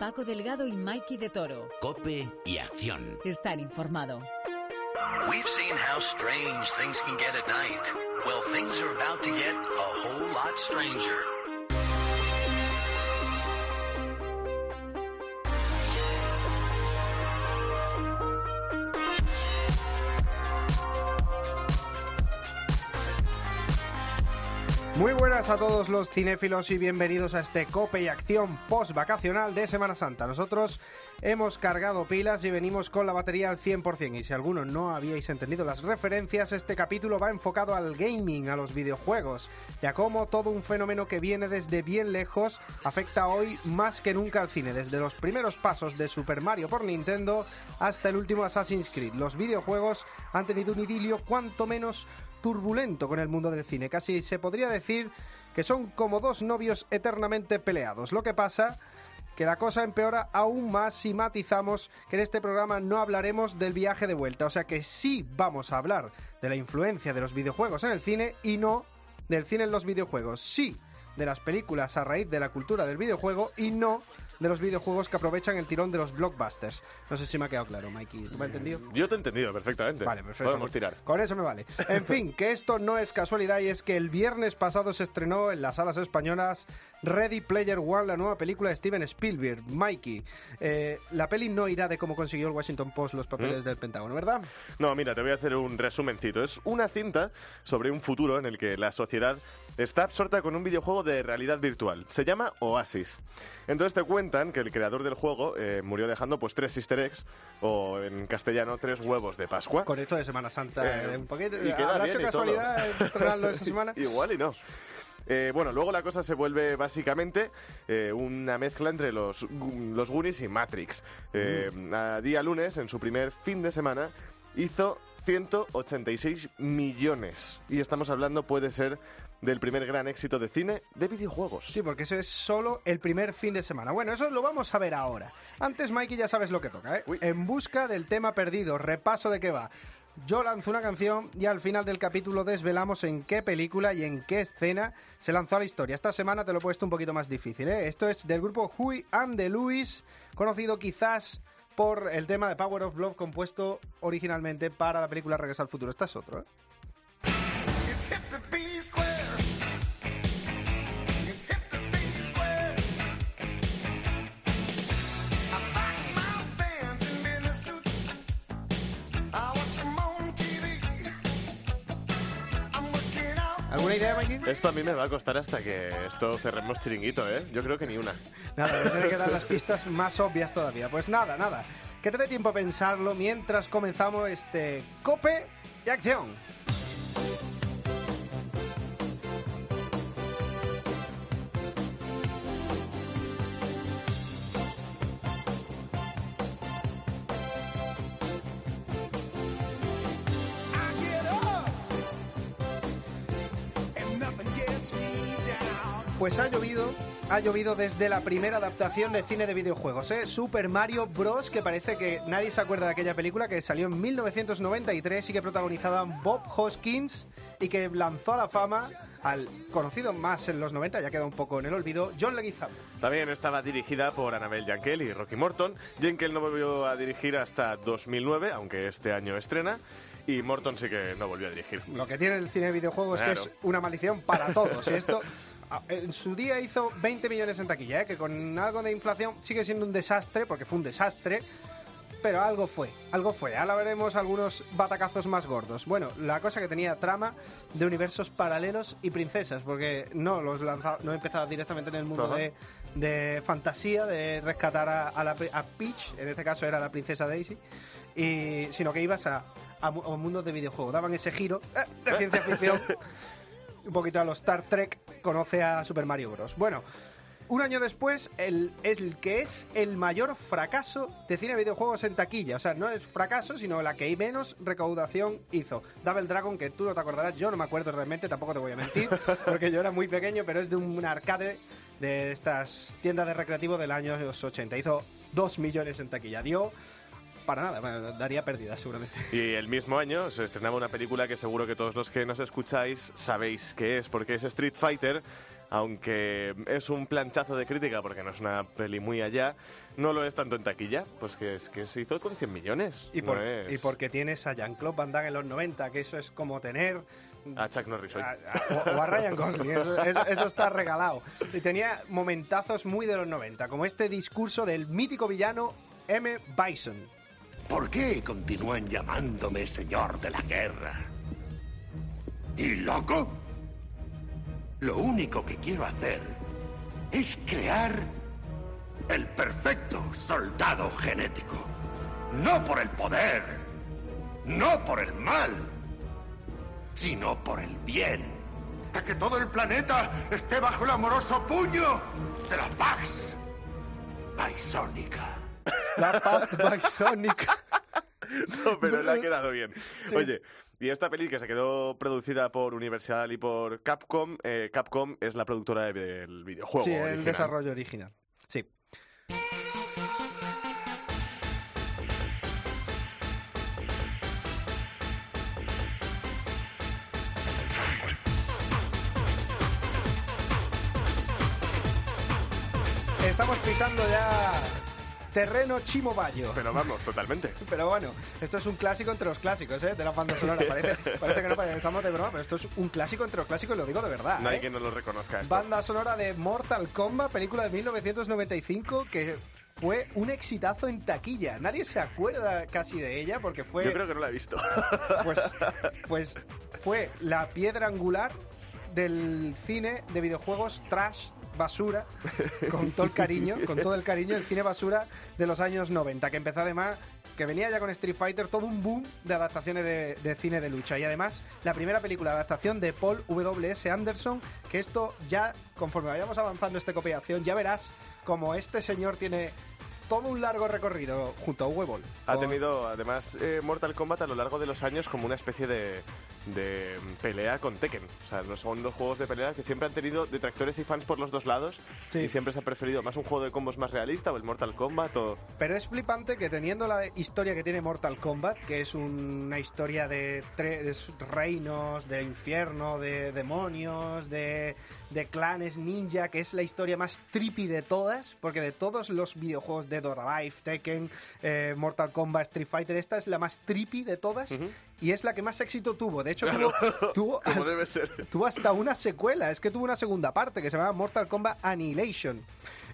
Paco Delgado y Mikey de Toro. Cope y acción. Estar informado. We've seen how strange things can get at night. Well, things are about to get a whole lot stranger. A todos los cinéfilos y bienvenidos a este Cope y Acción post-vacacional de Semana Santa. Nosotros hemos cargado pilas y venimos con la batería al 100%. Y si alguno no habíais entendido las referencias, este capítulo va enfocado al gaming, a los videojuegos, y a cómo todo un fenómeno que viene desde bien lejos afecta hoy más que nunca al cine. Desde los primeros pasos de Super Mario por Nintendo hasta el último Assassin's Creed. Los videojuegos han tenido un idilio cuanto menos turbulento con el mundo del cine. Casi se podría decir que son como dos novios eternamente peleados. Lo que pasa que la cosa empeora aún más si matizamos que en este programa no hablaremos del viaje de vuelta. O sea que sí vamos a hablar de la influencia de los videojuegos en el cine y no del cine en los videojuegos. Sí de las películas a raíz de la cultura del videojuego y no de los videojuegos que aprovechan el tirón de los blockbusters. No sé si me ha quedado claro, Mikey. ¿Tú me has entendido? Yo te he entendido perfectamente. Vale, perfecto. Podemos tirar. Con eso me vale. En fin, que esto no es casualidad y es que el viernes pasado se estrenó en las salas españolas Ready Player One, la nueva película de Steven Spielberg. Mikey, eh, la peli no irá de cómo consiguió el Washington Post los papeles ¿Mm? del Pentágono, ¿verdad? No, mira, te voy a hacer un resumencito. Es una cinta sobre un futuro en el que la sociedad está absorta con un videojuego de realidad virtual. Se llama Oasis. Entonces te cuentan que el creador del juego eh, murió dejando pues tres easter eggs, o en castellano, tres huevos de Pascua. Con esto de Semana Santa, Eh, eh, un poquito. y queda ¿Habrá bien sido casualidad estrenarlo esa semana? Igual y no. Eh, bueno, luego la cosa se vuelve básicamente eh, una mezcla entre los, los Goonies y Matrix. Eh, Mm. A día lunes, en su primer fin de semana, hizo 186 millones. Y estamos hablando, puede ser, del primer gran éxito de cine de videojuegos. Sí, porque eso es solo el primer fin de semana. Bueno, eso lo vamos a ver ahora. Antes, Mikey, ya sabes lo que toca, ¿eh? Uy. En busca del tema perdido, repaso de qué va. Yo lanzo una canción y al final del capítulo desvelamos en qué película y en qué escena se lanzó la historia. Esta semana te lo he puesto un poquito más difícil, ¿eh? Esto es del grupo Huey and the Lewis, conocido quizás por el tema de Power of Love compuesto originalmente para la película Regresa al Futuro. Este es otro, ¿eh? ¿Alguna idea, Mikey? Esto a mí me va a costar hasta que esto cerremos chiringuito, ¿eh? Yo creo que ni una. Nada, me tiene que dar las pistas más obvias todavía. Pues nada, nada. Que te dé tiempo a pensarlo mientras comenzamos este cope y acción. Pues ha llovido, ha llovido desde la primera adaptación de cine de videojuegos, ¿eh? Super Mario Bros. Que parece que nadie se acuerda de aquella película que salió en 1993 y que protagonizaban Bob Hoskins y que lanzó a la fama al conocido más en los 90, ya queda un poco en el olvido, John Leguizamo. También estaba dirigida por Annabelle Jankel y Rocky Morton. Jankel no volvió a dirigir hasta 2009, aunque este año estrena. Y Morton sí que no volvió a dirigir. Lo que tiene el cine de videojuegos Claro. es que es una maldición para todos. Y esto en su día hizo 20 millones en taquilla, ¿eh? que con algo de inflación sigue siendo un desastre, porque fue un desastre. Pero algo fue, algo fue. Ahora veremos algunos batacazos más gordos. Bueno, la cosa que tenía trama de universos paralelos y princesas, porque no los lanza- no empezaba directamente en el mundo de, de fantasía, de rescatar a, a la, a Peach, en este caso era la princesa Daisy, y, sino que ibas a, a, a un mundo de videojuegos. Daban ese giro eh, de ciencia ficción. un poquito a los Star Trek, conoce a Super Mario Bros. Bueno, un año después, el, es el que es el mayor fracaso de cine de videojuegos en taquilla. O sea, no es fracaso, sino la que menos recaudación hizo. Double Dragon, que tú no te acordarás, yo no me acuerdo realmente, tampoco te voy a mentir, porque yo era muy pequeño, pero es de un arcade de estas tiendas de recreativo del año 80. Hizo 2 millones en taquilla. Dio para nada, bueno, daría pérdida seguramente. Y el mismo año se estrenaba una película que seguro que todos los que nos escucháis sabéis que es, porque es Street Fighter aunque es un planchazo de crítica porque no es una peli muy allá, no lo es tanto en taquilla, pues que es que se hizo con 100 millones. Y, no por- es y porque tienes a Jean-Claude Van Damme en los 90, que eso es como tener a Chuck Norris hoy. a- a- o, o a Ryan Gosling, eso, eso- eso está regalado. Y tenía momentazos muy de los 90, como este discurso del mítico villano M. Bison. ¿Por qué continúan llamándome señor de la guerra? ¿Y loco? Lo único que quiero hacer es crear el perfecto soldado genético. No por el poder, no por el mal, sino por el bien. Hasta que todo el planeta esté bajo el amoroso puño de la Pax Bisónica. La paz bisónica. No, pero le ha quedado bien. Oye, y esta peli que se quedó producida por Universal y por Capcom, eh, Capcom es la productora de- del videojuego. Sí, el desarrollo original. Sí. Estamos pisando ya terreno chimobayo. Pero vamos, totalmente. Pero bueno, esto es un clásico entre los clásicos, ¿eh? De la banda sonora. Parece, parece que no estamos de broma, pero esto es un clásico entre los clásicos y lo digo de verdad. No hay ¿eh? quien no lo reconozca esto. Banda sonora de Mortal Kombat, película de 1995 que fue un exitazo en taquilla. Nadie se acuerda casi de ella porque fue Yo creo que no la he visto. pues, pues fue la piedra angular del cine de videojuegos trash basura con todo el cariño, con todo el cariño del cine basura de los años 90, que empezó además que venía ya con Street Fighter todo un boom de adaptaciones de, de cine de lucha y además la primera película de adaptación de Paul W.S. Anderson, que esto ya conforme vayamos avanzando esta copiación ya verás como este señor tiene todo un largo recorrido junto a Huevo. Ha tenido, además, eh, Mortal Kombat a lo largo de los años como una especie de, de pelea con Tekken. O sea, no son dos juegos de pelea que siempre han tenido detractores y fans por los dos lados. Sí. Y siempre se ha preferido más un juego de combos más realista o el Mortal Kombat o... Pero es flipante que teniendo la historia que tiene Mortal Kombat, que es una historia de tres reinos, de infierno, de demonios, de, de clanes ninja, que es la historia más trippy de todas, porque de todos los videojuegos de Dead or Alive, Tekken, eh, Mortal Kombat, Street Fighter, esta es la más trippy de todas y es la que más éxito tuvo. De hecho, Claro. tuvo, tuvo Como hasta- debe ser. tuvo hasta una secuela, es que tuvo una segunda parte que se llamaba Mortal Kombat Annihilation.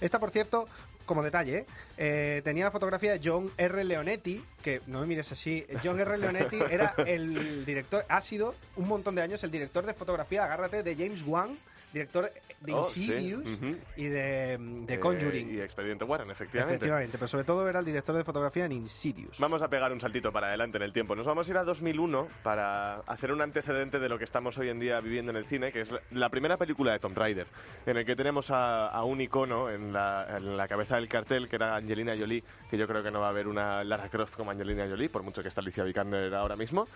Esta, por cierto, como detalle, ¿eh? Eh, tenía la fotografía de John R. Leonetti, que no me mires así, John R. Leonetti era el director, ha sido un montón de años el director de fotografía, agárrate, de James Wan, director de Oh, sí. Insidious Ujú. y de, de Eh, Conjuring. y Expediente Warren, efectivamente. Efectivamente, pero sobre todo era el director de fotografía en Insidious. Vamos a pegar un saltito para adelante en el tiempo. Nos vamos a ir a 2001 para hacer un antecedente de lo que estamos hoy en día viviendo en el cine, que es la- la primera película de Tomb Raider, en el que tenemos a, a un icono en la, en la cabeza del cartel, que era Angelina Jolie, que yo creo que no va a haber una Lara Croft como Angelina Jolie, por mucho que está Alicia Vikander ahora mismo.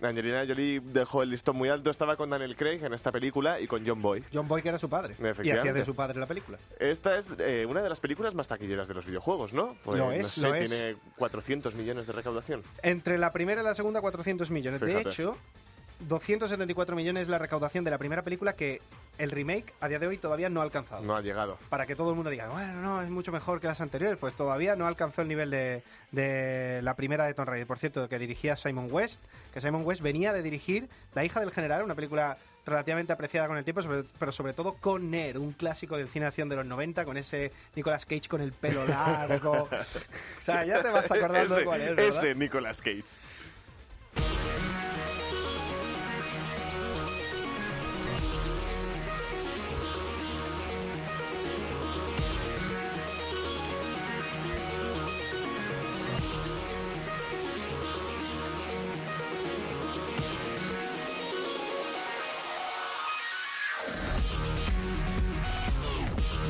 Angelina Jolie dejó el listón muy alto, estaba con Daniel Craig en esta película y con John Boy. John Boy, que era su padre. Y hacía de su padre la película. Esta es eh, una de las películas más taquilleras de los videojuegos, ¿no? Pues, Lo no es, sé, lo es. tiene 400 millones de recaudación. Entre la primera y la segunda, 400 millones. De hecho, 274 millones es la recaudación de la primera película que el remake a día de hoy todavía no ha alcanzado. No ha llegado. Para que todo el mundo diga, bueno, no, es mucho mejor que las anteriores. Pues todavía no alcanzó el nivel de, de la primera de Tomb Raider. Por cierto, que dirigía Simon West, que Simon West venía de dirigir La hija del general, una película relativamente apreciada con el tiempo, sobre- pero sobre todo con Ner, un clásico del cine de acción de los 90, con ese Nicolas Cage con el pelo largo. o sea, ya te vas acordando de cuál es, ¿verdad? ese Nicolas Cage.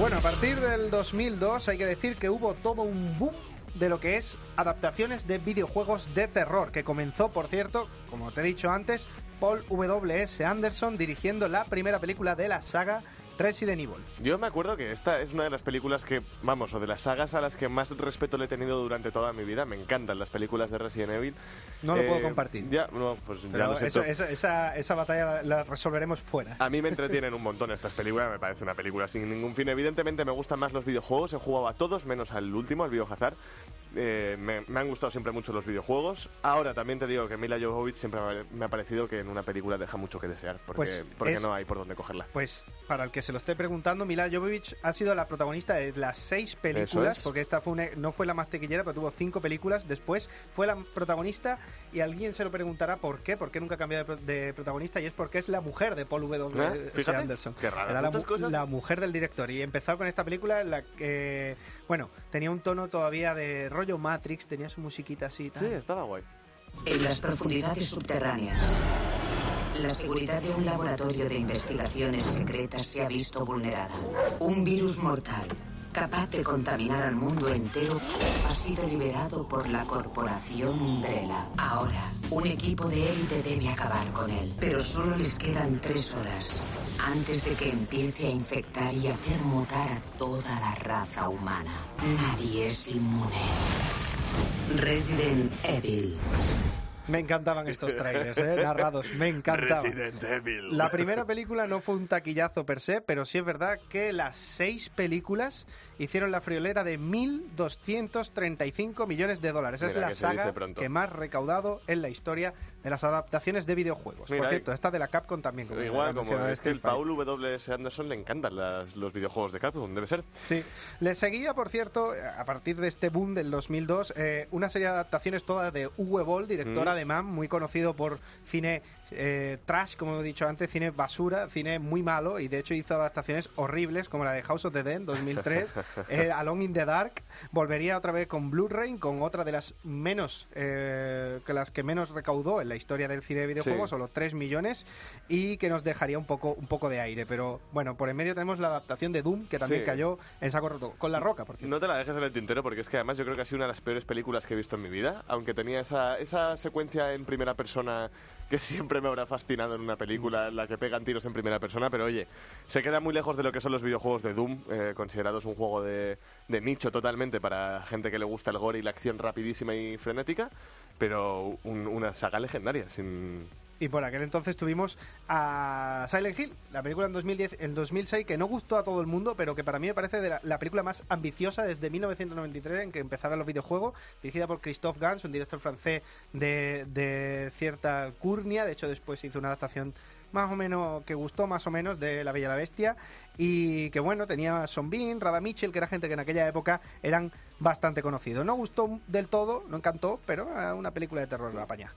Bueno, a partir del 2002 hay que decir que hubo todo un boom de lo que es adaptaciones de videojuegos de terror, que comenzó, por cierto, como te he dicho antes, Paul W.S. Anderson dirigiendo la primera película de la saga Resident Evil. Yo me acuerdo que esta es una de las películas que, vamos, o de las sagas a las que más respeto le he tenido durante toda mi vida. Me encantan las películas de Resident Evil. No lo Eh, puedo compartir. Ya, no, pues ya lo siento. eso- esa, esa, esa batalla la, la resolveremos fuera. A mí me entretienen un montón estas películas, me parece una película sin ningún fin. Evidentemente me gustan más los videojuegos, he jugado a todos menos al último, al Biohazard. Eh, me, me han gustado siempre mucho los videojuegos. Ahora también te digo que Mila Jovovich siempre me ha- parecido que en una película deja mucho que desear, porque, Pues porque es- no hay por dónde cogerla. Pues para el que se lo esté preguntando, Mila Jovovich ha sido la protagonista de las seis películas, es. porque esta fue una- no fue la más tequillera, pero tuvo cinco películas. Después fue la protagonista y alguien se lo preguntará por qué, por qué nunca cambió de, de protagonista y es porque es la mujer de Paul W. Fíjate, Anderson. qué Era cosas. la mujer del director y empezó con esta película en la que, bueno, tenía un tono todavía de rollo Matrix, tenía su musiquita así. tal. Sí, estaba guay. En las profundidades subterráneas, la seguridad de un laboratorio de investigaciones secretas se ha visto vulnerada. Un virus mortal, capaz de contaminar al mundo entero, ha sido liberado por la corporación Umbrella. Ahora, un equipo de élite debe acabar con él, pero solo les quedan tres horas antes de que empiece a infectar y hacer mutar a toda la raza humana. Nadie es inmune. Resident Evil. Me encantaban estos trailers, ¿eh? narrados, me encantaban. Resident Evil. La primera película no fue un taquillazo per se, pero sí es verdad que las seis películas hicieron la friolera de 1.235 millones de dólares. Mira, es la que saga que más recaudado en la historia de las adaptaciones de videojuegos. Mira, Por cierto, esta de la Capcom también. Como Igual, como es que el. Paul W. S. Anderson le encantan las- los videojuegos de Capcom, debe ser. Sí. Le seguía, por cierto, a partir de este boom del 2002, eh, una serie de adaptaciones todas de Uwe Boll, director Mm. alemán, muy conocido por cine eh, trash, como he dicho antes, cine basura, cine muy malo, y de hecho hizo adaptaciones horribles, como la de House of the Dead 2003, eh, Alone in the Dark, volvería otra vez con Blu-ray, con otra de las menos, eh, que las que menos recaudó en la historia del cine de videojuegos, Sí. solo 3 millones, y que nos dejaría un poco, un poco de aire. Pero bueno, por en medio tenemos la adaptación de Doom, que también Sí. cayó en saco roto, con La Roca, por cierto. No te la dejes en el tintero porque es que además yo creo que ha sido una de las peores películas que he visto en mi vida, aunque tenía esa, esa secuencia en primera persona que siempre me habrá fascinado en una película en la que pegan tiros en primera persona, pero oye, se queda muy lejos de lo que son los videojuegos de Doom, eh, considerados un juego de, nicho totalmente para gente que le gusta el gore y la acción rapidísima y frenética, pero un- una saga legendaria, sin... Y por aquel entonces tuvimos a Silent Hill, la película en 2010, en 2006 que no gustó a todo el mundo, pero que para mí me parece de la, la película más ambiciosa desde 1993 en que empezaron los videojuegos, dirigida por Christophe Gans, un director francés de, de cierta curnia, de hecho después hizo una adaptación más o menos que gustó más o menos de La Bella y la Bestia y que bueno, tenía Son Bean, Rada Mitchell, que era gente que en aquella época eran bastante conocidos. No gustó del todo, no encantó, pero era una película de terror la paña.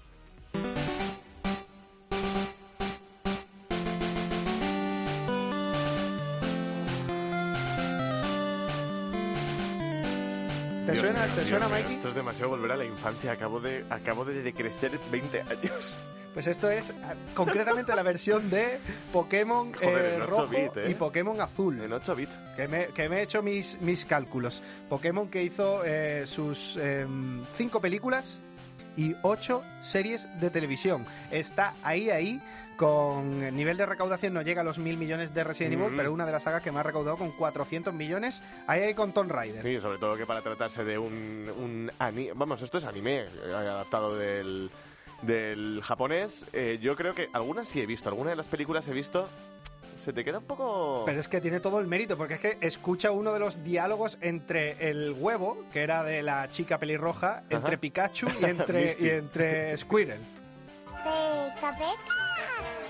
¿Te Dios suena, mío, ¿te Dios suena Mikey? Esto es demasiado volver a la infancia, acabo de, acabo de decrecer 20 años. Pues esto es ah, concretamente la versión de Pokémon Joder, eh, 8 rojo bit, ¿eh? y Pokémon azul. En 8 bits. Que me, que me he hecho mis, mis cálculos. Pokémon que hizo eh, sus em, cinco películas y ocho series de televisión. Está ahí, ahí, con el nivel de recaudación no llega a los mil millones de Resident Evil, Mm. pero una de las sagas que más ha recaudado con 400 millones. Ahí, ahí con Tomb Raider. Sí, sobre todo que para tratarse de un, un anime... Vamos, esto es anime, eh, adaptado del, del japonés. Eh, yo creo que algunas sí he visto, algunas de las películas he visto... Se te queda un poco... Pero es que tiene todo el mérito, porque es que escucha uno de los diálogos entre el huevo, que era de la chica pelirroja, entre Pikachu y entre, y entre Squirrel. Peca, peca.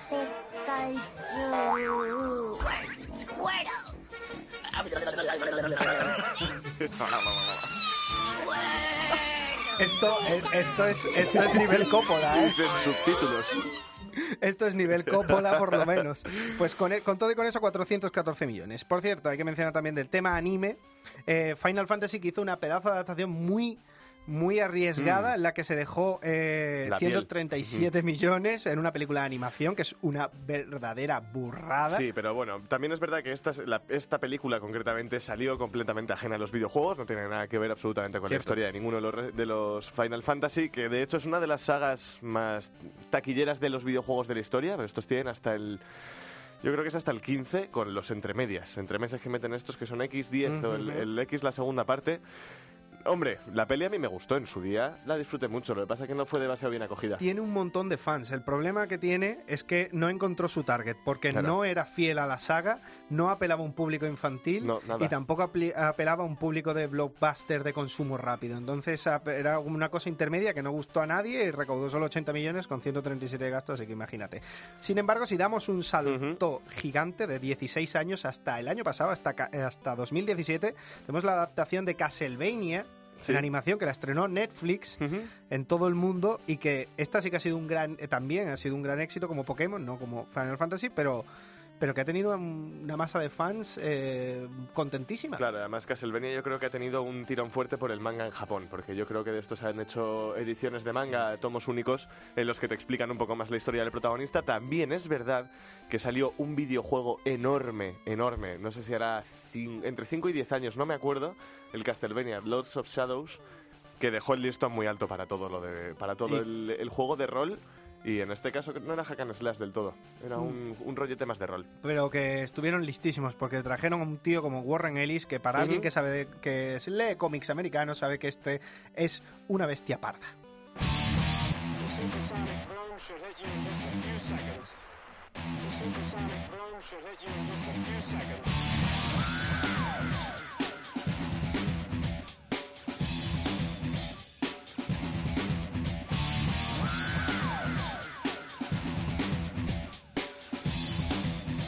Pikachu. Esto es, esto es, esto es nivel Coppola, ¿eh? Dicen subtítulos. Esto es nivel Coppola, por lo menos. Pues con, e- con todo y con eso, 414 millones. Por cierto, hay que mencionar también del tema anime. eh, Final Fantasy que hizo una pedazo de adaptación muy muy arriesgada en la que se dejó eh, Mm. La piel. 137 millones en una película de animación que es una verdadera burrada. Sí, pero bueno, también es verdad que esta, es- la- esta película concretamente salió completamente ajena a los videojuegos, no tiene nada que ver absolutamente con Cierto. la historia de ninguno de los, de los Final Fantasy, que de hecho es una de las sagas más taquilleras de los videojuegos de la historia, pero estos tienen hasta el... Yo creo que es hasta el 15 con los entremedias, entremeses que meten estos que son X10 o el X la segunda parte. Hombre, la peli a mí me gustó en su día, la disfruté mucho, lo que pasa es que no fue demasiado bien acogida. Tiene un montón de fans. El problema que tiene es que no encontró su target, porque Claro. no era fiel a la saga, no apelaba a un público infantil No, y tampoco apelaba a un público de blockbuster de consumo rápido. Entonces era una cosa intermedia que no gustó a nadie y recaudó solo 80 millones con 137 de gastos, así que imagínate. Sin embargo, si damos un salto gigante de 16 años hasta el año pasado, hasta, hasta 2017, tenemos la adaptación de Castlevania. Sí. En animación que la estrenó Netflix en todo el mundo y que esta sí que ha sido un gran eh, también ha sido un gran éxito como Pokémon no como Final Fantasy pero pero que ha tenido un- una masa de fans eh, contentísima Claro, además Castlevania yo creo que ha tenido un tirón fuerte por el manga en Japón, porque yo creo que de estos han hecho ediciones de manga, tomos únicos, en los que te explican un poco más la historia del protagonista. También es verdad que salió un videojuego enorme, enorme, no sé si era cin- entre 5 y 10 años, no me acuerdo, el Castlevania Lords of Shadows, que dejó el listón muy alto para todo lo de para todo el, el juego de rol. Y en este caso no era hack and slash del todo, era Mm. un, un rollete más de rol. pero que estuvieron listísimos porque trajeron a un tío como Warren Ellis que para alguien que sabe de- que lee cómics americanos sabe que este es una bestia parda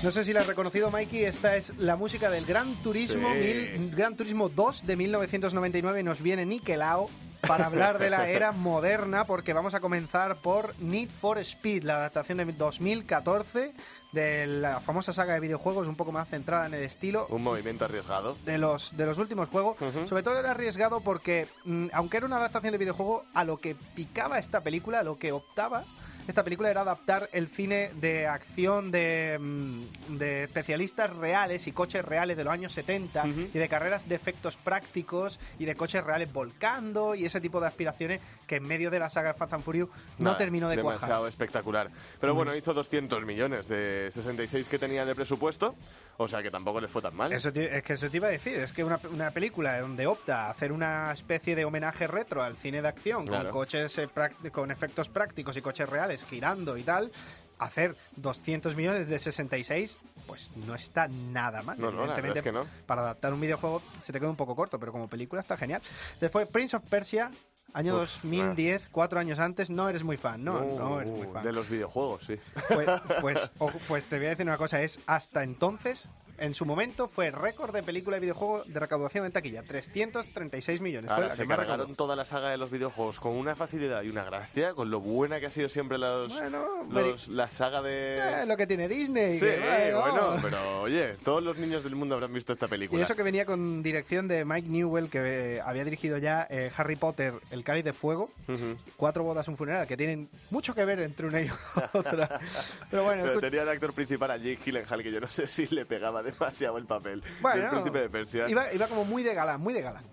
No sé si la has reconocido, Mikey. Esta es la música del Gran Turismo, Sí. mil- Gran Turismo 2 de 1999 y nos viene Nikelao para hablar de la era moderna porque vamos a comenzar por Need for Speed, la adaptación de 2014 de la famosa saga de videojuegos un poco más centrada en el estilo Un movimiento arriesgado. de los, de los últimos juegos. Sobre todo era arriesgado porque, mm, aunque era una adaptación de videojuego, a lo que picaba esta película, a lo que optaba esta película era adaptar el cine de acción de, mm, de especialistas reales y coches reales de los años 70 Ujú. y de carreras de efectos prácticos y de coches reales volcando y ese tipo de aspiraciones que en medio de la saga Fast and Furious no terminó de demasiado cuajar. espectacular. Pero bueno, hizo 200 millones de 66 que tenía de presupuesto, o sea que tampoco les fue tan mal. Eso te- es que eso te iba a decir, es que una, una película donde opta a hacer una especie de homenaje retro al cine de acción, Claro. con coches eh, con efectos prácticos y coches reales girando y tal, hacer 200 millones de 66, pues no está nada mal. No, no, Evidentemente, es que no. Para adaptar un videojuego se te queda un poco corto, pero como película está genial. Después, Prince of Persia, año Uf, 2010, cuatro años antes, no eres muy fan, no, no eres muy Uh, fan. De los videojuegos, sí. Pues, pues, pues te voy a decir una cosa, es hasta entonces, en su momento, fue récord de película y videojuego de recaudación en taquilla, 336 millones. Ahora, se cargaron toda la saga de los videojuegos con una facilidad y una gracia, con lo buena que ha sido siempre los, Bueno, los- la saga de... Eh, lo que tiene Disney. Sí, que, bueno, bueno. pero oye, todos los niños del mundo habrán visto esta Y película. eso que venía con dirección de Mike Newell, que eh, había dirigido ya eh, Harry Potter, El Cáliz de Fuego, Ujú. Cuatro bodas, un funeral, que tienen mucho que ver entre una y otra. Pero bueno, Pero tenía de actor principal a Jake Gyllenhaal, que yo no sé si le pegaba demasiado el papel Bueno, del príncipe de Persia. iba, iba como muy de galán, muy de galán.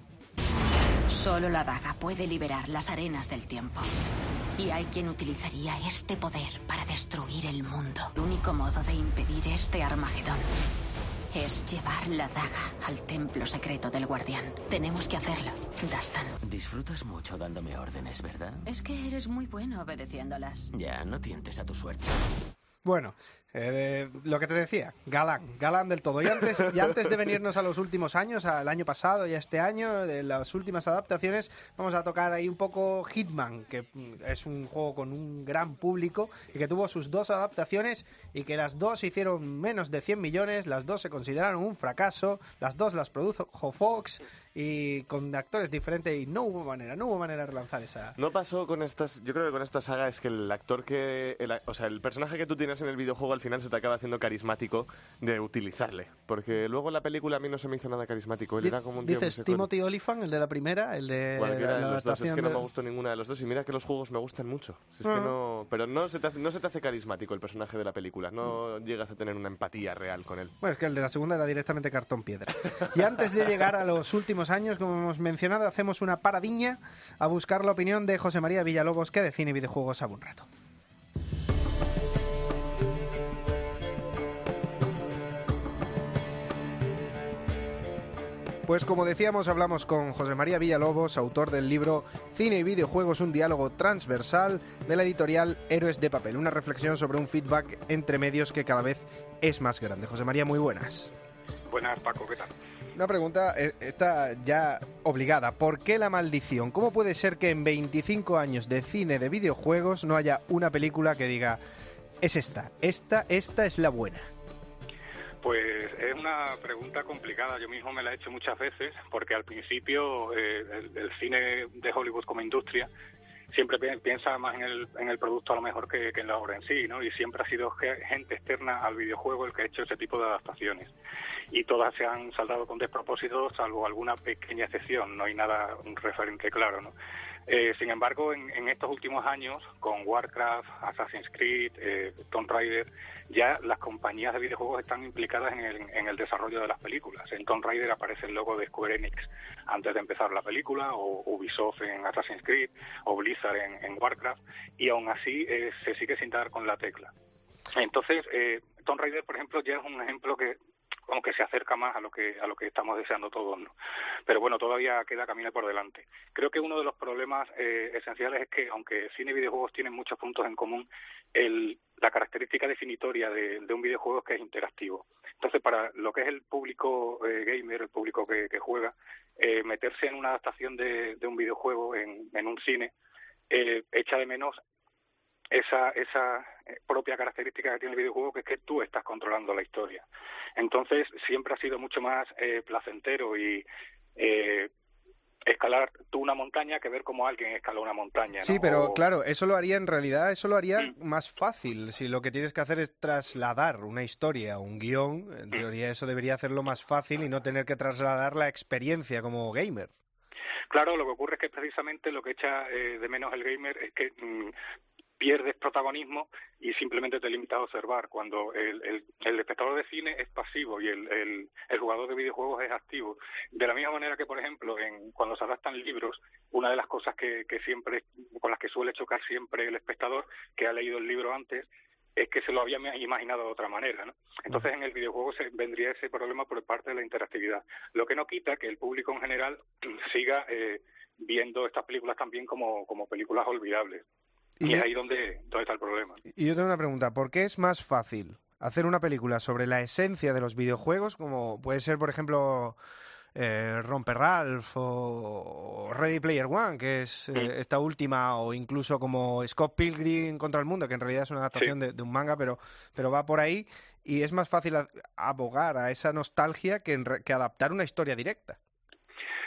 Solo la daga puede liberar las arenas del tiempo. Y hay quien utilizaría este poder para destruir el mundo. El único modo de impedir este Armagedón es llevar la daga al templo secreto del guardián. Tenemos que hacerlo, Dastan. Disfrutas mucho dándome órdenes, ¿verdad? Es que eres muy bueno obedeciéndolas. Ya, no tientes a tu suerte. Bueno, eh, lo que te decía, galán, galán del todo. Y antes, y antes de venirnos a los últimos años, al año pasado y a este año, de las últimas adaptaciones, vamos a tocar ahí un poco Hitman, que mm, es un juego con un gran público y que tuvo sus dos adaptaciones y que las dos hicieron menos de 100 millones, las dos se consideraron un fracaso, las dos las produjo Fox y con actores diferentes y no hubo manera, no hubo manera de relanzar esa... No pasó con estas. Yo creo que con esta saga es que el actor que. o sea, el personaje que tú tienes en el videojuego al final se te acaba haciendo carismático de utilizarle. Porque luego la película a mí no se me hizo nada carismático. Él era como un tío Dices secón. Timothy Olyphant, el de la primera, el de Cualquiera de los dos. Es que no me gustó ninguna de los dos. Y mira que los juegos me gustan mucho. Si es Ah. que no, pero no se, te hace, no se te hace carismático el personaje de la película. No llegas a tener una empatía real con él. Bueno, es que el de la segunda era directamente cartón piedra. Y antes de llegar a los últimos años, como hemos mencionado, hacemos una paradiña a buscar la opinión de José María Villalobos, que de cine y videojuegos sabe un rato. Pues como decíamos, hablamos con José María Villalobos, autor del libro Cine y videojuegos, un diálogo transversal de la editorial Héroes de Papel, una reflexión sobre un feedback entre medios que cada vez es más grande. José María, muy buenas. Buenas, Paco, ¿qué tal? Una pregunta, eh, esta ya obligada. ¿Por qué la maldición? ¿Cómo puede ser que en 25 años de cine de videojuegos no haya una película que diga, es esta, esta, esta es la buena? Pues es una pregunta complicada. Yo mismo me la he hecho muchas veces porque al principio eh, el, el cine de Hollywood como industria siempre pi- piensa más en el, en el producto a lo mejor que, en la obra en sí, ¿no? Y siempre ha sido ge- gente externa al videojuego el que ha hecho ese tipo de adaptaciones. Y todas se han saldado con despropósitos, salvo alguna pequeña excepción, no hay nada referente claro, ¿no? Eh, sin embargo, en, en estos últimos años, con Warcraft, Assassin's Creed, eh, Tomb Raider, ya las compañías de videojuegos están implicadas en el, en el desarrollo de las películas. En Tomb Raider aparece el logo de Square Enix antes de empezar la película, o Ubisoft en Assassin's Creed, o Blizzard en, Warcraft, y aún así eh, se sigue sin dar con la tecla. Entonces, eh, Tomb Raider, por ejemplo, ya es un ejemplo que aunque se acerca más a lo que a lo que estamos deseando todos, ¿no? Pero bueno, todavía queda camino por delante. Creo que uno de los problemas eh, esenciales es que, aunque cine y videojuegos tienen muchos puntos en común, el, la característica definitoria de, de un videojuego es que es interactivo. Entonces, para lo que es el público eh, gamer, el público que, que juega, eh, meterse en una adaptación de, de un videojuego en, en un cine eh, echa de menos esa, esa eh, propia característica que tiene el videojuego, que es que tú estás controlando la historia. Entonces, siempre ha sido mucho más eh, placentero y eh, escalar tú una montaña que ver cómo alguien escala una montaña. ¿no? Sí, pero O- claro, eso lo haría en realidad, eso lo haría más fácil. Si lo que tienes que hacer es trasladar una historia, un guion, en teoría eso debería hacerlo más fácil y no tener que trasladar la experiencia como gamer. Claro, lo que ocurre es que precisamente lo que echa eh, de menos el gamer es que mm, pierdes protagonismo y simplemente te limitas a observar. Cuando el, el, el espectador de cine es pasivo y el, el, el jugador de videojuegos es activo. De la misma manera que, por ejemplo, en, cuando se adaptan libros, una de las cosas que, que siempre, con las que suele chocar siempre el espectador, que ha leído el libro antes, es que se lo había imaginado de otra manera, ¿no? Entonces en el videojuego se vendría ese problema por parte de la interactividad, lo que no quita que el público en general siga eh, viendo estas películas también como, como películas olvidables. Y, Y- es ahí donde, donde está el problema. Y yo tengo una pregunta, ¿por qué es más fácil hacer una película sobre la esencia de los videojuegos, como puede ser, por ejemplo, eh, Romper Ralph o Ready Player One, que es eh, esta última, o incluso como Scott Pilgrim contra el mundo, que en realidad es una adaptación de, de un manga, pero, pero va por ahí, y es más fácil a- abogar a esa nostalgia que, en re- que adaptar una historia directa.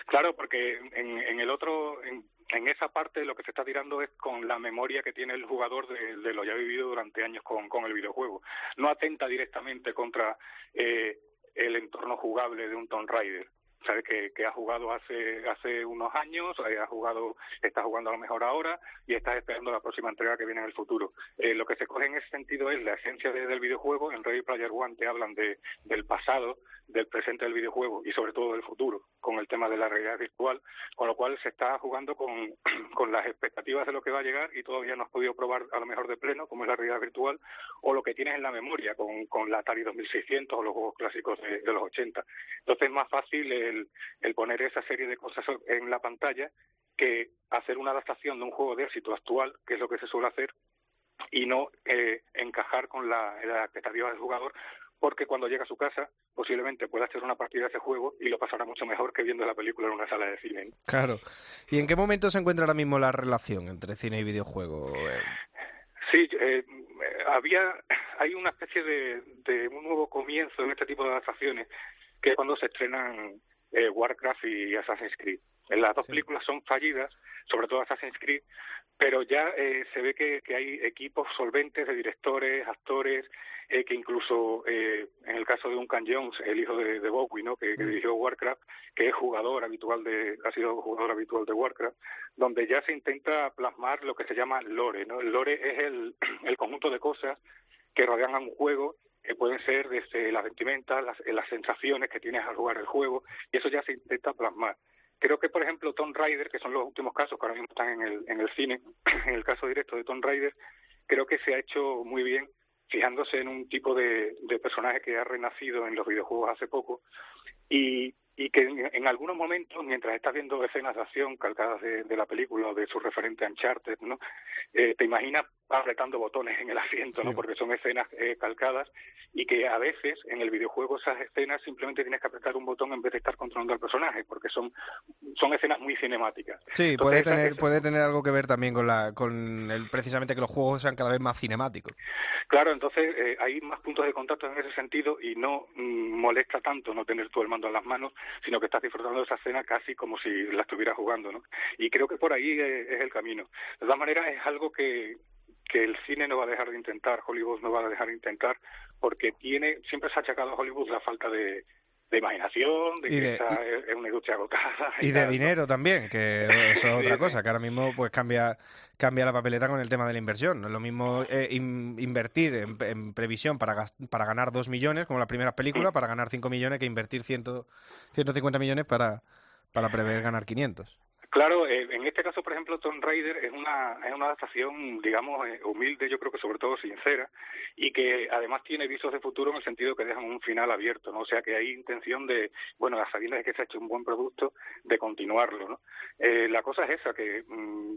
Claro, porque en, en el otro, en, en esa parte lo que se está tirando es con la memoria que tiene el jugador de, de lo ya vivido durante años con, con el videojuego. No atenta directamente contra eh, el entorno jugable de un Tomb Raider. Sabes que, que ha jugado hace hace unos años, eh, ha jugado, está jugando a lo mejor ahora y estás esperando la próxima entrega que viene en el futuro. Eh, lo que se coge en ese sentido es la esencia de- del videojuego. En Ready Player One te hablan de, del pasado, del presente del videojuego y sobre todo del futuro, con el tema de la realidad virtual, con lo cual se está jugando con, con las expectativas de lo que va a llegar y todavía no has podido probar a lo mejor de pleno, como es la realidad virtual, o lo que tienes en la memoria con, con la Atari 2600 o los juegos clásicos de, de los 80. Entonces es más fácil el, el poner esa serie de cosas en la pantalla que hacer una adaptación de un juego de éxito actual, que es lo que se suele hacer, y no eh, encajar con la, la expectativa del jugador, porque cuando llega a su casa posiblemente pueda hacer una partida de ese juego y lo pasará mucho mejor que viendo la película en una sala de cine. ¿no? Claro. ¿Y en qué momento se encuentra ahora mismo la relación entre cine y videojuego? Eh, Sí, eh, había, hay una especie de, de un nuevo comienzo en este tipo de adaptaciones, que es cuando se estrenan eh, Warcraft y Assassin's Creed. Las dos películas son fallidas, sobre todo Assassin's Creed, pero ya eh, se ve que, que hay equipos solventes de directores, actores, eh, que incluso eh, en el caso de Duncan Jones, el hijo de, de Bowie, ¿no? que, que dirigió Warcraft, que es jugador habitual de, ha sido jugador habitual de Warcraft, donde ya se intenta plasmar lo que se llama lore, ¿no? El lore es el, el conjunto de cosas que rodean a un juego que pueden ser desde las vestimentas, las, las sensaciones que tienes al jugar el juego, y eso ya se intenta plasmar. Creo que, por ejemplo, Tomb Raider, que son los últimos casos que ahora mismo están en el, en el cine, en el caso directo de Tomb Raider, creo que se ha hecho muy bien fijándose en un tipo de, de personaje que ha renacido en los videojuegos hace poco y y que en, en algunos momentos, mientras estás viendo escenas de acción calcadas de, de la película o de su referente Uncharted, ¿no? Eh, te imaginas apretando botones en el asiento, ¿no? Porque son escenas eh, calcadas y que a veces en el videojuego esas escenas simplemente tienes que apretar un botón en vez de estar controlando al personaje, porque son son escenas muy cinemáticas. Sí, Entonces, puede tener, puede tener algo que ver también con la, con el, precisamente que los juegos sean cada vez más cinemáticos. Claro, entonces eh, hay más puntos de contacto en ese sentido y no mm, molesta tanto no tener todo el mando en las manos, sino que estás disfrutando de esa escena casi como si la estuvieras jugando, ¿no? Y creo que por ahí eh, es el camino. De todas maneras, es algo que, que el cine no va a dejar de intentar, Hollywood no va a dejar de intentar, porque tiene siempre se ha achacado a Hollywood la falta de, de imaginación, de Y que de- es es una industria agotada. Y de tal, ¿no? dinero también, que eso es otra cosa, que ahora mismo pues cambia, cambia la papeleta con el tema de la inversión. No es lo mismo eh, in- invertir en, en previsión para, para ganar 2 millones, como las primeras películas, para ganar 5 millones, que invertir 100, 150 millones para, para prever ganar 500. Claro, eh, en este caso, por ejemplo, Tomb Raider es una, es una adaptación, digamos, eh, humilde, yo creo que sobre todo sincera, y que además tiene visos de futuro en el sentido que dejan un final abierto, ¿no? O sea, que hay intención de, bueno, a sabiendas de que se ha hecho un buen producto, de continuarlo, ¿no? Eh, la cosa es esa, que mm,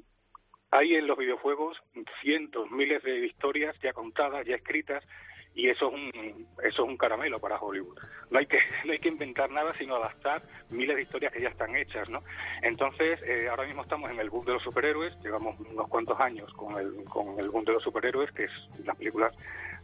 hay en los videojuegos cientos, miles de historias ya contadas, ya escritas, y eso es un eso es un caramelo para Hollywood. No hay que no hay que inventar nada, sino adaptar miles de historias que ya están hechas, ¿no? Entonces, eh, ahora mismo estamos en el boom de los superhéroes, llevamos unos cuantos años con el con el boom de los superhéroes, que es las películas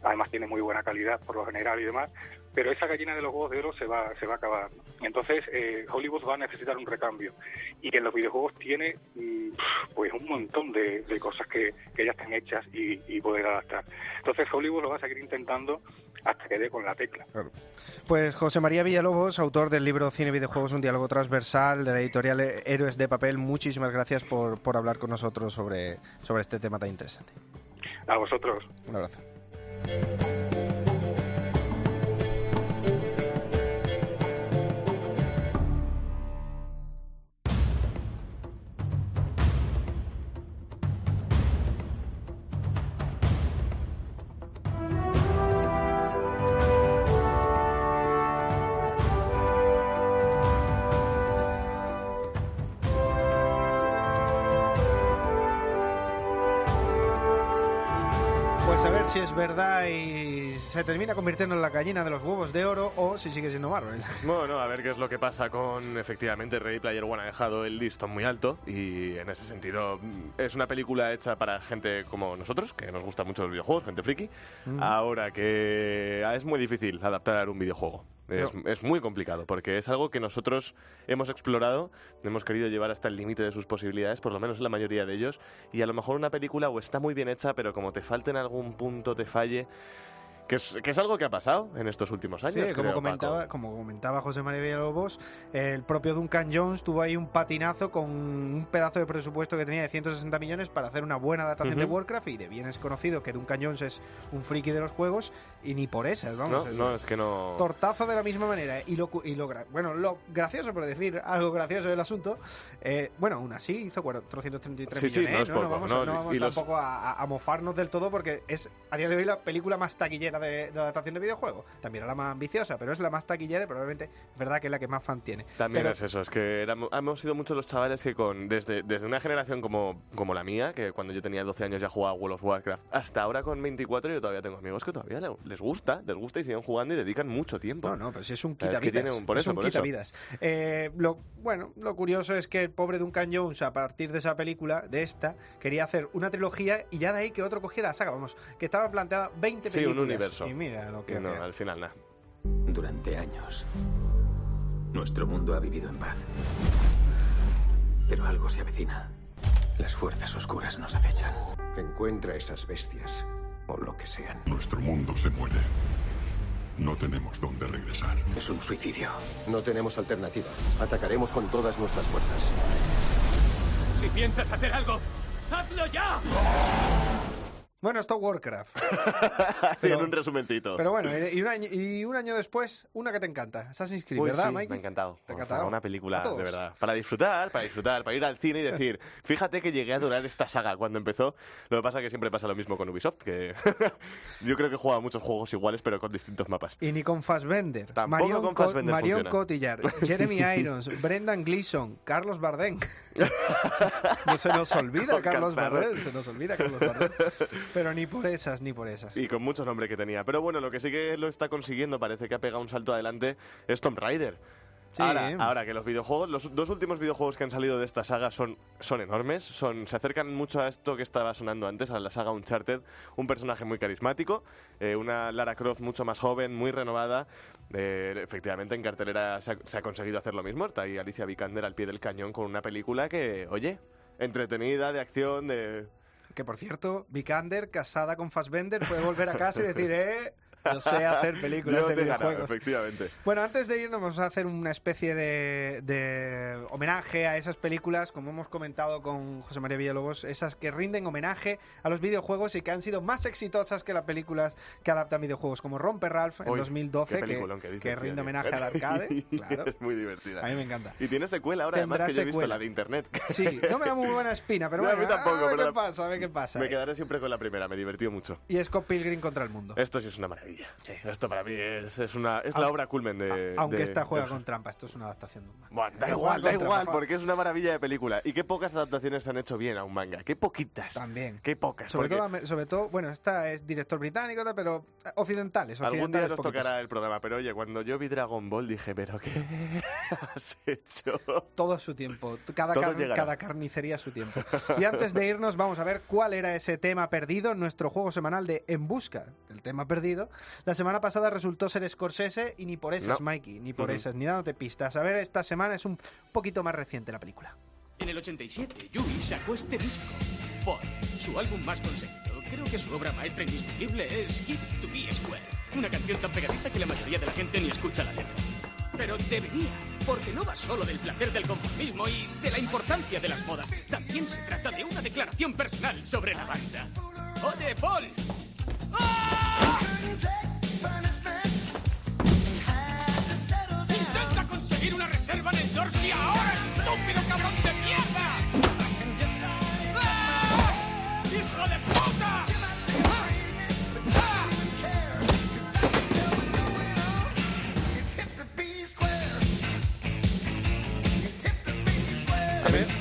además tienen muy buena calidad por lo general y demás, pero esa gallina de los huevos de oro se va se va a acabar. Entonces, eh, Hollywood va a necesitar un recambio y que en los videojuegos tiene mm, pues un montón de, de cosas que, que ya están hechas y, y poder adaptar. Entonces, Hollywood lo va a seguir intentando hasta que dé con la tecla. Pues José María Villalobos, autor del libro Cine y Videojuegos, un diálogo transversal de la editorial Héroes de Papel, muchísimas gracias por, por hablar con nosotros sobre, sobre este tema tan interesante. A vosotros. Un abrazo. Ver si es verdad y se termina convirtiendo en la gallina de los huevos de oro o si sigue siendo Marvel. Bueno, a ver qué es lo que pasa con, efectivamente, Ready Player One ha dejado el listón muy alto y en ese sentido es una película hecha para gente como nosotros, que nos gustan mucho los videojuegos, gente friki, Mm. ahora que es muy difícil adaptar un videojuego. Es, es muy complicado porque es algo que nosotros hemos explorado, hemos querido llevar hasta el límite de sus posibilidades, por lo menos en la mayoría de ellos, y a lo mejor una película o está muy bien hecha, pero como te falte en algún punto, te falle, que es, que es algo que ha pasado en estos últimos años. Sí, como comentaba, Paco. como comentaba José María Villalobos, el propio Duncan Jones tuvo ahí un patinazo con un pedazo de presupuesto que tenía de 160 millones para hacer una buena adaptación de. Warcraft y de bien es conocido que Duncan Jones es un friki de los juegos y ni por esas, vamos. No, no, es que no... Tortazo de la misma manera y lo, y lo bueno lo gracioso por decir algo gracioso del asunto eh, bueno aún así hizo 433 Sí, sí, millones no ¿eh? es no, vamos, no, vamos los- tampoco a- a mofarnos del todo porque es a día de hoy la película más taquillera de, de adaptación de videojuego también es la más ambiciosa pero es la más taquillera y probablemente es verdad que es la que más fan tiene También Pero- es eso, es que éramos- hemos sido muchos los chavales que con desde, desde una generación como, como la mía, que cuando yo tenía 12 años ya jugaba World of Warcraft, hasta ahora con 24 yo todavía tengo amigos que todavía le- les gusta, les gusta y siguen jugando y dedican mucho tiempo. No, no, pero si es un sea, es que quitavidas. tiene un- por es eso, un por eso. quitavidas. Eh, lo, bueno, lo curioso es que el pobre Duncan Jones, a partir de esa película, de esta, quería hacer una trilogía y ya de ahí que otro cogiera la saga. Vamos, que estaba planteada 20 Sí, un películas. Universo. Y mira lo que no, al final nada. Durante años, nuestro mundo ha vivido en paz. Pero algo se avecina. Las fuerzas oscuras nos acechan. Encuentra esas bestias, o lo que sean. Nuestro mundo se muere. No tenemos dónde regresar. Es un suicidio. No tenemos alternativa. Atacaremos con todas nuestras fuerzas. Si piensas hacer algo, ¡hazlo ya! Bueno, esto Warcraft. Así en un resumencito. Pero bueno, y un, año, y un año después, una que te encanta, Assassin's Creed, Uy, ¿verdad, sí, Mikey? Me ha encantado. ¿Te ha encantado? una película, de verdad. Para disfrutar, para disfrutar, para ir al cine y decir, fíjate que llegué a adorar esta saga cuando empezó. Lo que pasa es que siempre pasa lo mismo con Ubisoft, que yo creo que juega muchos juegos iguales, pero con distintos mapas. Y ni con Fassbender. Tampoco Marion, con Co- Fassbender Marion funciona. Cotillard, Jeremy Irons, Brendan Gleeson, Carlos Bardem. no se nos olvida Carlos. Bardem, se nos olvida Carlos Bardem. Pero ni por esas, ni por esas. Y con mucho nombre que tenía. Pero bueno, lo que sí que lo está consiguiendo, parece que ha pegado un salto adelante, es Tomb Raider. Sí. Ahora, ahora que los videojuegos, los dos últimos videojuegos que han salido de esta saga son, son enormes, son, se acercan mucho a esto que estaba sonando antes, a la saga Uncharted, un personaje muy carismático, eh, una Lara Croft mucho más joven, muy renovada, eh, efectivamente en cartelera se ha, se ha conseguido hacer lo mismo, está ahí Alicia Vikander al pie del cañón con una película que, oye, entretenida, de acción, de... Que por cierto, Vikander, casada con Fassbender, puede volver a casa y decir, eh, yo sé hacer películas Yo de ganado, videojuegos. efectivamente. Bueno, antes de irnos vamos a hacer una especie de, de homenaje a esas películas, como hemos comentado con José María Villalobos, esas que rinden homenaje a los videojuegos y que han sido más exitosas que las películas que adaptan videojuegos, como Romper Ralph en Uy, 2012, qué que, rinde homenaje al arcade. Claro. es muy divertida. A mí me encanta. Y tiene secuela ahora, Tendrá además que yo he visto secuela. la de internet. Sí, no me da muy buena espina, pero No, a bueno, mí tampoco, a ver qué la- pasa, a ver qué pasa. Me quedaré siempre con la primera, me divirtió mucho. Y Scott Pilgrim contra el mundo. Esto sí es una maravilla. Esto para mí es, es, una, es la Aunque- obra culmen de... Aunque de- esta juega de- con trampa, esto es una adaptación de un manga. Bueno, da igual, da igual, trampa. porque es una maravilla de película. Y qué pocas adaptaciones se han hecho bien a un manga. Qué poquitas. También. Qué pocas. Sobre porque todo, sobre todo, bueno, esta es director británico, pero occidentales. Algún día nos tocará el programa, pero oye, cuando yo vi Dragon Ball dije, ¿pero qué has hecho? Todo a su tiempo. Cada, car- llegará. cada carnicería a su tiempo. Y antes de irnos, vamos a ver cuál era ese tema perdido en nuestro juego semanal de En Busca del tema perdido. La semana pasada resultó ser Scorsese y ni por esas, No. Mikey, ni por Ujú. esas, ni dándote pistas. A ver, esta semana es un poquito más reciente la película. En el 87, Yui sacó este disco, Ford, su álbum más conseguido. Creo que su obra maestra indiscutible es Give to Be Square, una canción tan pegadiza que la mayoría de la gente ni escucha la letra. Pero debería, porque no va solo del placer del conformismo y de la importancia de las modas. También se trata de una declaración personal sobre la banda. ¡Oye, Paul! ¡Intenta conseguir una reserva en el Dorsey ahora, estúpido cabrón de mierda! ¡Ah! ¡Hijo de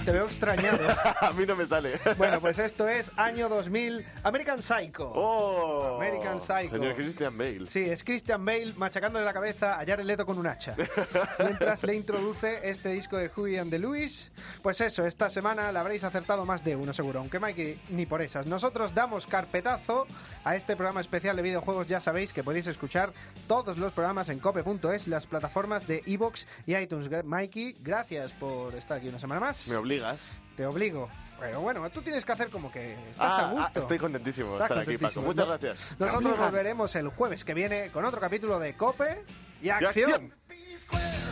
Te veo, extrañado. a mí no me sale. Bueno, pues esto es año 2000, American Psycho. ¡Oh! American Psycho. Señor Christian Bale. Sí, es Christian Bale machacándole la cabeza a Jared Leto con un hacha. Mientras le introduce este disco de Huey and the Lewis. Pues eso, esta semana la habréis acertado más de uno seguro, aunque Mikey ni por esas. Nosotros damos carpetazo a este programa especial de videojuegos. Ya sabéis que podéis escuchar todos los programas en cope.es, las plataformas de Evox y iTunes. Mikey, gracias por estar aquí una semana más. Me obligas. Te obligo. Pero bueno, tú tienes que hacer como que estás Ah, a gusto. ah, estoy contentísimo de estar aquí, Paco. Muchas No- gracias. Nosotros volveremos el jueves que viene con otro capítulo de Cope y ¡Y acción. acción!